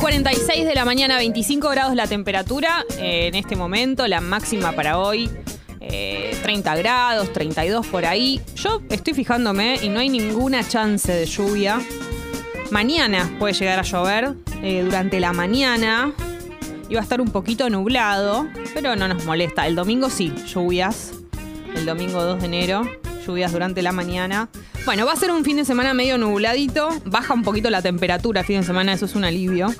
9.46 de la mañana, 25 grados la temperatura eh, en este momento, la máxima para hoy. eh, 30 grados, 32 por ahí. Yo estoy fijándome y no hay ninguna chance de lluvia. Mañana puede llegar a llover eh, durante la mañana. Va a estar un poquito nublado, pero no nos molesta. El domingo sí, lluvias. El domingo 2 de enero, lluvias durante la mañana. Bueno, va a ser un fin de semana medio nubladito. Baja un poquito la temperatura fin de semana, eso es un alivio.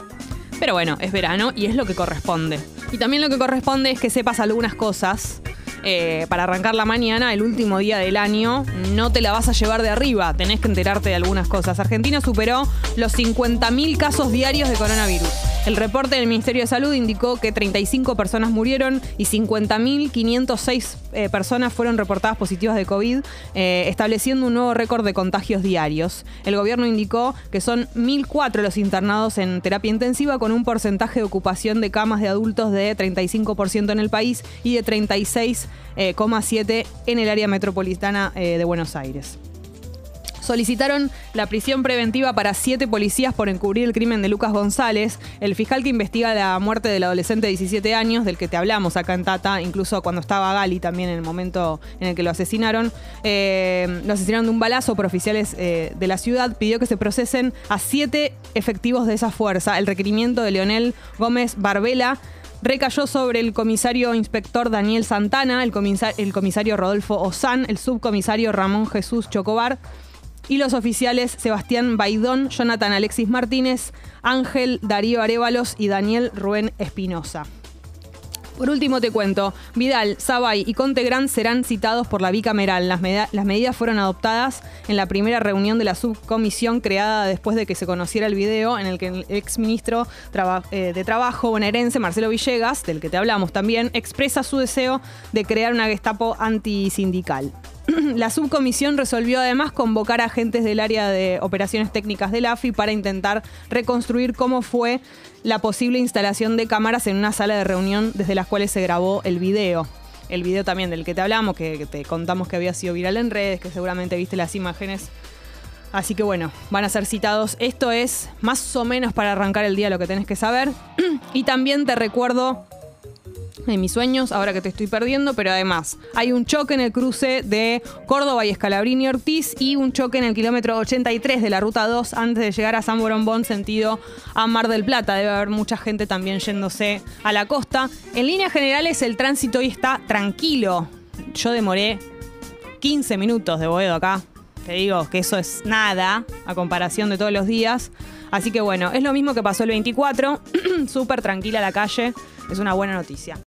Pero bueno, es verano y es lo que corresponde. Y también lo que corresponde es que sepas algunas cosas. eh, para arrancar la mañana, el último día del año, no te la vas a llevar de arriba, tenés que enterarte de algunas cosas. Argentina superó los 50.000 casos diarios de coronavirus. El reporte del Ministerio de Salud indicó que 35 personas murieron y 50.506 eh, personas fueron reportadas positivas de COVID, eh, estableciendo un nuevo récord de contagios diarios. El gobierno indicó que son 1.004 los internados en terapia intensiva con un porcentaje de ocupación de camas de adultos de 35% en el país y de 36,7% en el área metropolitana eh, de Buenos Aires solicitaron la prisión preventiva para siete policías por encubrir el crimen de Lucas González, el fiscal que investiga la muerte del adolescente de 17 años, del que te hablamos acá en Tata, incluso cuando estaba Gali también en el momento en el que lo asesinaron. Eh, lo asesinaron de un balazo por oficiales eh, de la ciudad, pidió que se procesen a siete efectivos de esa fuerza. El requerimiento de Leonel Gómez Barbela recayó sobre el comisario inspector Daniel Santana, el, comisa- el comisario Rodolfo Ozán, el subcomisario Ramón Jesús Chocobar y los oficiales Sebastián Baidón, Jonathan Alexis Martínez, Ángel Darío Arevalos y Daniel Rubén Espinosa. Por último te cuento, Vidal, Sabay y Contegrán serán citados por la bicameral. Las, las medidas fueron adoptadas en la primera reunión de la subcomisión creada después de que se conociera el video en el que el exministro eh, de Trabajo bonaerense, Marcelo Villegas, del que te hablamos también, expresa su deseo de crear una Gestapo antisindical. La subcomisión resolvió además convocar a agentes del área de operaciones técnicas del AFI para intentar reconstruir cómo fue la posible instalación de cámaras en una sala de reunión desde las cuales se grabó el video. El video también del que te hablamos, que, te contamos que había sido viral en redes, que seguramente viste las imágenes. Así que bueno, van a ser citados. Esto es más o menos para arrancar el día lo que tenés que saber. y también te recuerdo de mis sueños, ahora que te estoy perdiendo, pero además hay un choque en el cruce de Córdoba y Escalabrini Ortiz y un choque en el kilómetro 83 de la ruta 2 antes de llegar a San Borombón sentido a Mar del Plata. Debe haber mucha gente también yéndose a la costa. En líneas generales el tránsito hoy está tranquilo. Yo demoré 15 minutos de Boedo acá. Te digo que eso es nada a comparación de todos los días. Así que bueno, es lo mismo que pasó el 24. Súper tranquila la calle. Es una buena noticia.